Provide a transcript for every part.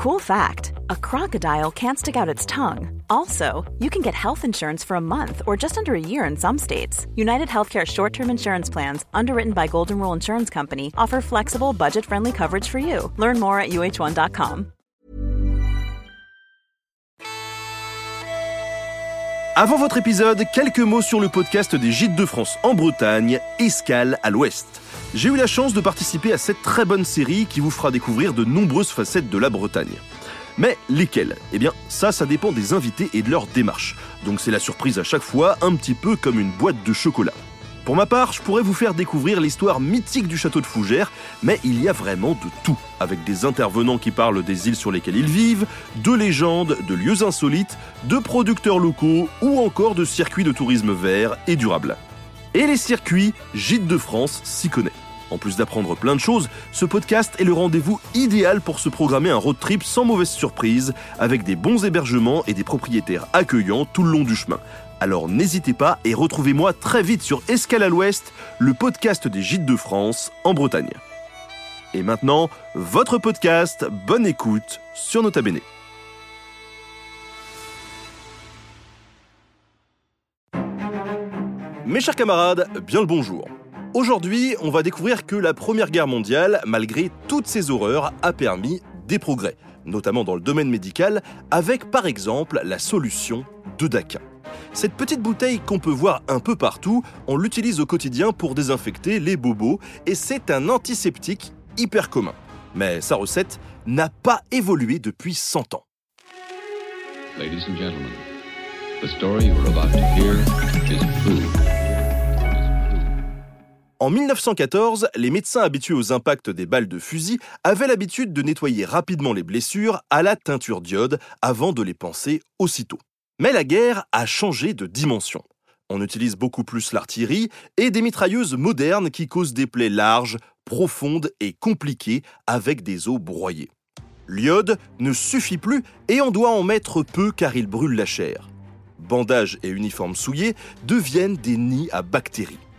Cool fact a crocodile can't stick out its tongue. Also, you can get health insurance for a month or just under a year in some states. United Healthcare short term insurance plans, underwritten by Golden Rule Insurance Company, offer flexible, budget friendly coverage for you. Learn more at uh1.com. Avant votre épisode, quelques mots sur le podcast des Gîtes de France en Bretagne, Escale à l'Ouest. J'ai eu la chance de participer à cette très bonne série qui vous fera découvrir de nombreuses facettes de la Bretagne. Mais lesquelles? Eh bien, ça, ça dépend des invités et de leur démarche. Donc c'est la surprise à chaque fois, un petit peu comme une boîte de chocolat. Pour ma part, je pourrais vous faire découvrir l'histoire mythique du château de Fougères, mais il y a vraiment de tout, avec des intervenants qui parlent des îles sur lesquelles ils vivent, de légendes, de lieux insolites, de producteurs locaux ou encore de circuits de tourisme vert et durable. Et les circuits, Gîtes de France s'y connaît. En plus d'apprendre plein de choses, ce podcast est le rendez-vous idéal pour se programmer un road trip sans mauvaise surprise, avec des bons hébergements et des propriétaires accueillants tout le long du chemin. Alors n'hésitez pas et retrouvez-moi très vite sur Escale à l'Ouest, le podcast des Gîtes de France en Bretagne. Et maintenant, votre podcast, bonne écoute sur Nota Bene. Mes chers camarades, bien le bonjour. Aujourd'hui, on va découvrir que la Première Guerre mondiale, malgré toutes ses horreurs, a permis des progrès, notamment dans le domaine médical, avec par exemple la solution de Daquin. Cette petite bouteille qu'on peut voir un peu partout, on l'utilise au quotidien pour désinfecter les bobos et c'est un antiseptique hyper commun. Mais sa recette n'a pas évolué depuis 100 ans. En 1914, les médecins habitués aux impacts des balles de fusil avaient l'habitude de nettoyer rapidement les blessures à la teinture d'iode avant de les panser aussitôt. Mais la guerre a changé de dimension. On utilise beaucoup plus l'artillerie et des mitrailleuses modernes qui causent des plaies larges, profondes et compliquées avec des os broyés. L'iode ne suffit plus et on doit en mettre peu car il brûle la chair. Bandages et uniformes souillés deviennent des nids à bactéries.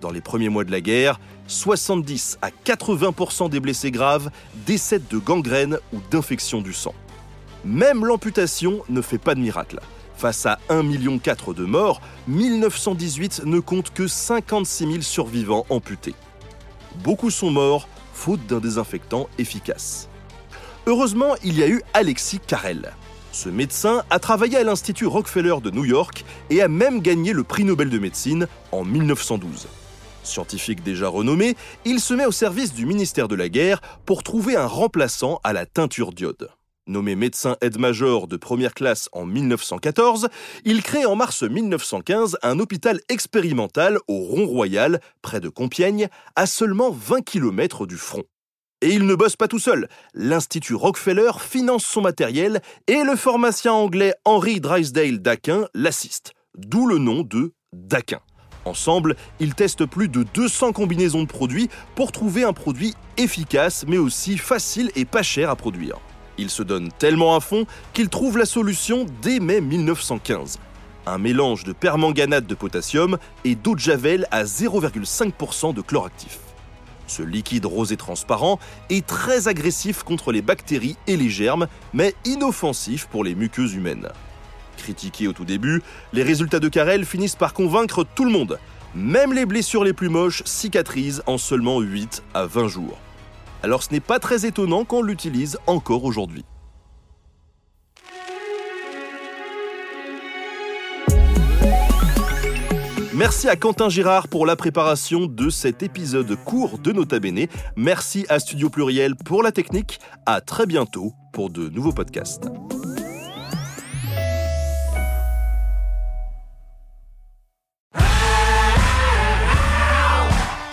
Dans les premiers mois de la guerre, 70 à 80% des blessés graves décèdent de gangrène ou d'infection du sang. Même l'amputation ne fait pas de miracle. Face à 1,4 million de morts, 1918 ne compte que 56 000 survivants amputés. Beaucoup sont morts faute d'un désinfectant efficace. Heureusement, il y a eu Alexis Carrel. Ce médecin a travaillé à l'Institut Rockefeller de New York et a même gagné le prix Nobel de médecine en 1912. Scientifique déjà renommé, il se met au service du ministère de la Guerre pour trouver un remplaçant à la teinture d'iode. Nommé médecin aide-major de première classe en 1914, il crée en mars 1915 un hôpital expérimental au Rond-Royal, près de Compiègne, à seulement 20 km du front. Et il ne bosse pas tout seul. L'Institut Rockefeller finance son matériel et le pharmacien anglais Henry Drysdale Daquin l'assiste, d'où le nom de Daquin. Ensemble, ils testent plus de 200 combinaisons de produits pour trouver un produit efficace mais aussi facile et pas cher à produire. Ils se donnent tellement à fond qu'ils trouvent la solution dès mai 1915. Un mélange de permanganate de potassium et d'eau de javel à 0,5% de chloractif. Ce liquide rosé transparent est très agressif contre les bactéries et les germes, mais inoffensif pour les muqueuses humaines. Critiqués au tout début, les résultats de Carrel finissent par convaincre tout le monde. Même les blessures les plus moches cicatrisent en seulement 8 à 20 jours. Alors ce n'est pas très étonnant qu'on l'utilise encore aujourd'hui. Merci à Quentin Girard pour la préparation de cet épisode court de Nota Bene. Merci à Studio Pluriel pour la technique. À très bientôt pour de nouveaux podcasts.